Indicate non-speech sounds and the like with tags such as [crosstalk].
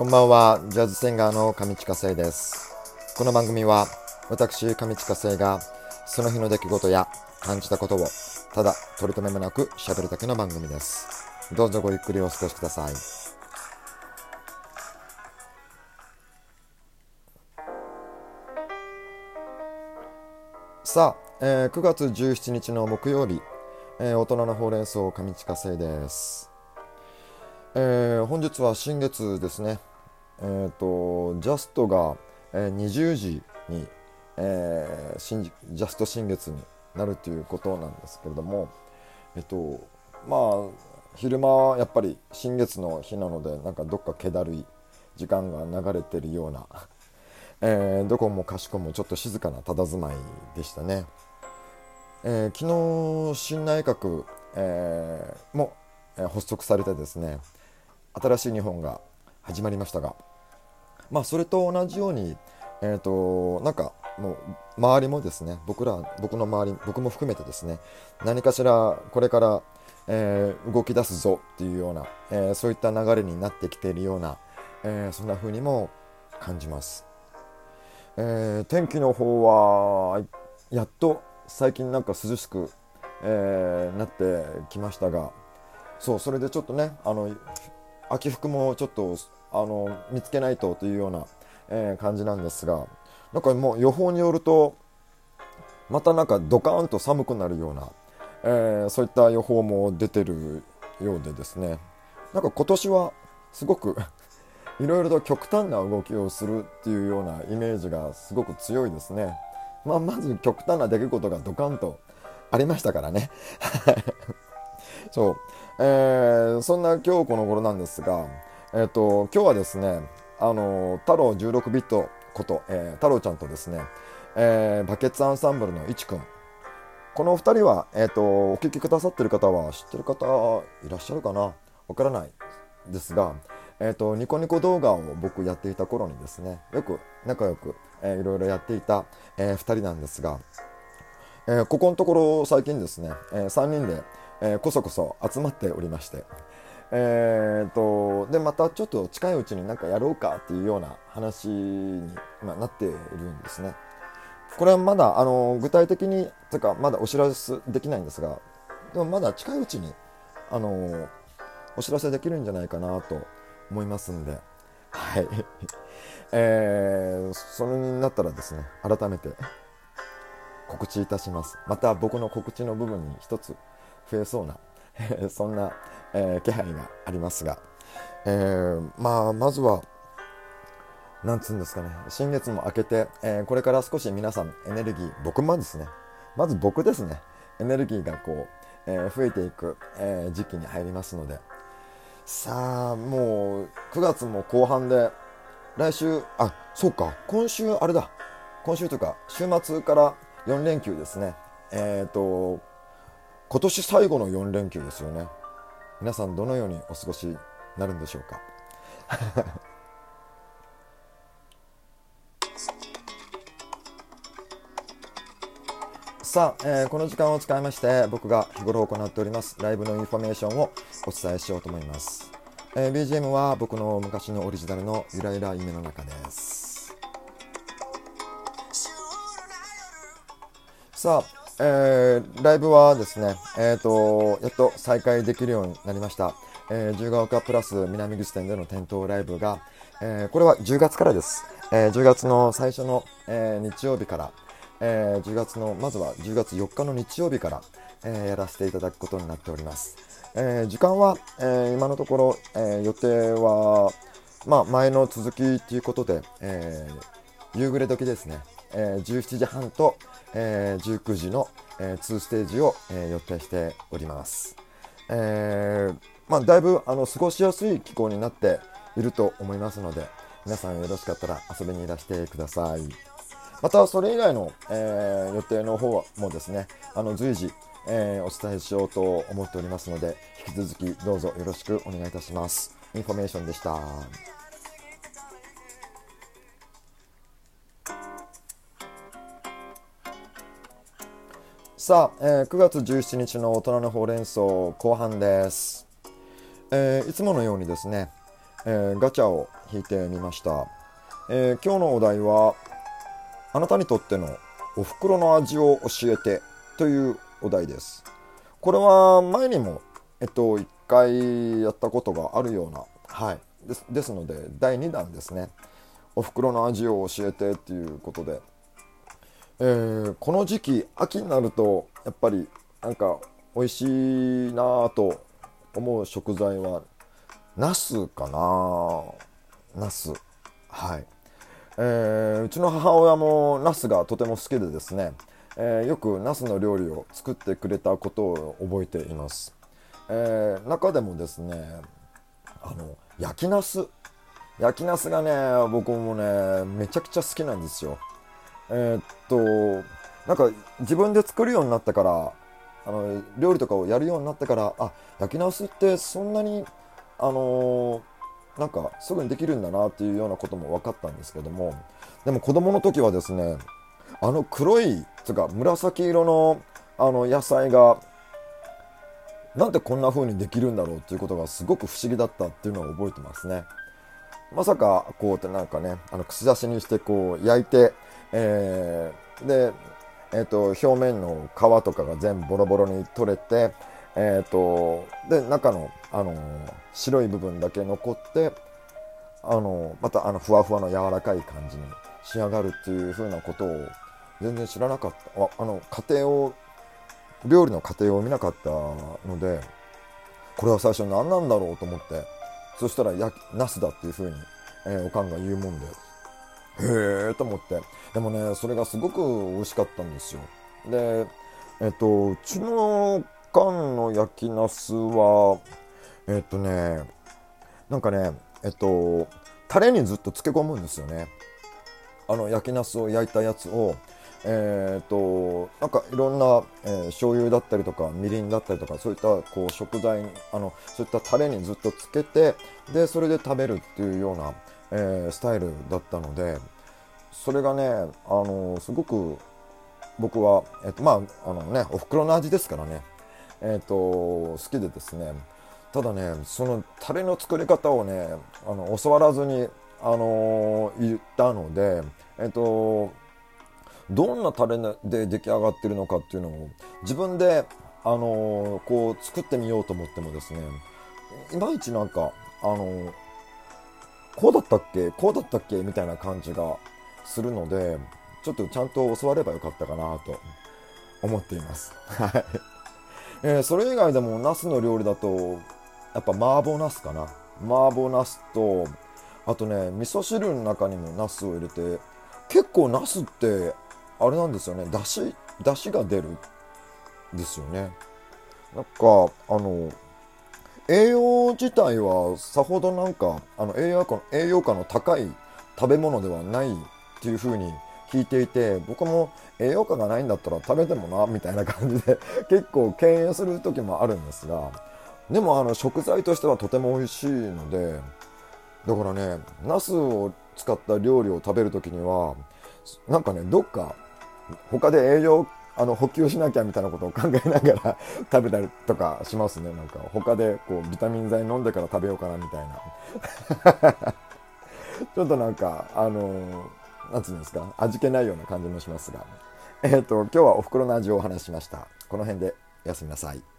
こんばんは、ジャズシンガーの上地下生です。この番組は、私、上地下生が、その日の出来事や感じたことを、ただ取り留めもなく喋るだけの番組です。どうぞごゆっくりお過ごしください。さあ、えー9月17日の木曜日、えー大人のほうれん草上地下生です。えー本日は新月ですね。えっ、と、ジャストが、えー20時に、えー新ジャスト新月になるということなんですけれども、えっ、と、まあ、昼間はやっぱり新月の日なので、なんかどっか気だるい時間が流れてるような、[laughs] えーどこもかしこもちょっと静かな佇まいでしたね。えー昨日新内閣、えーも、えー発足されてですね新しい日本が始まりましたが、まあ、それと同じように、えー、となんかもう周りもですね僕ら僕の周り僕も含めてですね何かしらこれから、えー動き出すぞっていうような、えーそういった流れになってきているような、えーそんな風にも感じます。えー天気の方はやっと最近なんか涼しく、えーなってきましたがそうそれでちょっとねあの秋服もちょっとあの見つけないとというような、えー感じなんですがなんかもう予報によるとまたなんかドカーンと寒くなるような、えーそういった予報も出てるようでですねなんか今年はすごく [laughs] いろいろと極端な動きをするっていうようなイメージがすごく強いですね。まあ、まず極端な出来事がドカンとありましたからね。[laughs] そう、えーそんな今日この頃なんですが、えっ、と今日はですね、あの太郎16ビットこと、えー太郎ちゃんとですね、えーバケツアンサンブルのいちくん。このお二人は、えっ、とお聞きくださってる方は知ってる方いらっしゃるかな？わからないですが、えー、とニコニコ動画を僕やっていた頃にですねよく仲良く、えーいろいろやっていた、え2人なんですが、えーここのところ最近ですね、え3人で、えーこそこそ集まっておりまして、えー、とでまたちょっと近いうちになんかやろうかっていうような話に、まあなっているんですね。これはまだあの具体的にとかまだお知らせできないんですがでもまだ近いうちにあのお知らせできるんじゃないかなと思いますんで、はい。[laughs] えー、それになったらですね、改めて告知いたします。また僕の告知の部分に一つ増えそうな、[laughs] そんな、えー気配がありますが、えーまあ、まずは、なんつうんですかね、新月も明けて、えーこれから少し皆さんエネルギー、僕もですね、まず僕ですね、エネルギーがこう、えー増えていく、えー時期に入りますので、さあもう9月も後半で来週あそうか。今週あれだ。今週というか週末から4連休ですね。えっ、と今年最後の4連休ですよね。皆さんどのようにお過ごしになるんでしょうか？[laughs] さあ、えーこの時間を使いまして僕が日頃行っておりますライブのインフォメーションをお伝えしようと思います、えー BGM は僕の昔のオリジナルのゆらゆら夢の中です。さあ、えーライブはですね、えー、とやっと再開できるようになりました、えー、自由が丘プラス南口店での店頭ライブが、えーこれは10月からです、えー10月の最初の、えー日曜日から、えー10月のまずは10月4日の日曜日から、えーやらせていただくことになっております、えー時間は、えー今のところ、えー予定は、まあ、前の続きということで、えー夕暮れ時ですね、えー17時半と、えー19時の、え2ステージを、えー予定しております、えーまあ、だいぶあの過ごしやすい気候になっていると思いますので皆さんよろしかったら遊びにいらしてください。またそれ以外の、えー予定の方もですねあの随時、えーお伝えしようと思っておりますので引き続きどうぞよろしくお願いいたします。インフォメーションでした。さあ、えー9月17日の大人のほうれん草後半です、えーいつものようにですね、えー、ガチャを引いてみました、え、今日のお題はあなたにとってのお袋の味を教えてというお題です。これは前にもえっと1回やったことがあるようなはいですですので第2弾ですね。お袋の味を教えてっていうことで、えー、この時期秋になるとやっぱりなんか美味しいなぁと思う食材はナスかな。ナス。はい。えー、うちの母親もナスがとても好きでですね、えー、よくナスの料理を作ってくれたことを覚えています、えー、中でもですねあの焼きナス。焼きナスがね僕もねめちゃくちゃ好きなんですよ。えー、っとなんか自分で作るようになったからあの料理とかをやるようになってからあ焼きナスってそんなにあのー、なんかすぐにできるんだなっていうようなことも分かったんですけどもでも子供の時はですねあの黒いつか紫色のあの野菜がなんでこんな風にできるんだろうっていうことがすごく不思議だったっていうのを覚えてますね。まさかこうってなんかねあの串刺しにしてこう焼いて、えー、で、えーと、表面の皮とかが全部ボロボロに取れて、えーと、で中の、あの白い部分だけ残ってあのまたあのふわふわの柔らかい感じに仕上がるっていう風なことを全然知らなかった。ああの家庭を料理の過程を見なかったのでこれは最初何なんだろうと思って。そしたらやナスだっていう風に、えー、おかんが言うもんでへえと思って。でもねそれがすごく美味しかったんですよ。でえっとうちの缶の焼きナスはえっとねなんかねえっとタレにずっと漬け込むんですよね。あの焼きナスを焼いたやつをえーと、なんかいろんな、えー、醤油だったりとかみりんだったりとかそういったこう食材あのそういったタレにずっとつけてでそれで食べるっていうような、えー、スタイルだったのでそれがね、あのすごく僕は、えーとまああのね、おふくろの味ですからね、えーと、好きでですねただねそのタレの作り方をねあの教わらずに、あの言ったので、えーとどんなタレで出来上がってるのかっていうのを自分で、あのー、こう作ってみようと思ってもですねいまいちなんか、あのー、こうだったっけこうだったっけみたいな感じがするのでちょっとちゃんと教わればよかったかなと思っています。はい。えー、それ以外でもナスの料理だとやっぱ麻婆ナスかな麻婆ナスとあとね味噌汁の中にもナスを入れて結構ナスってあれなんですよね。だしだしが出るんですよね。なんかあの栄養自体はさほどなんかあの栄養価の栄養価の高い食べ物ではないっていう風に聞いていて僕も栄養価がないんだったら食べてもなみたいな感じで [laughs] 結構敬遠する時もあるんですがでもあの食材としてはとても美味しいのでだからねナスを使った料理を食べる時にはなんかねどっか他で栄養あの補給しなきゃみたいなことを考えながら食べたりとかしますね。なんか他でこうビタミン剤飲んでから食べようかなみたいな。[laughs] ちょっとなんかあのなんつうんですか味気ないような感じもしますが。えっ、ー、と今日はお袋の味をお話ししました。この辺でおやすみなさい。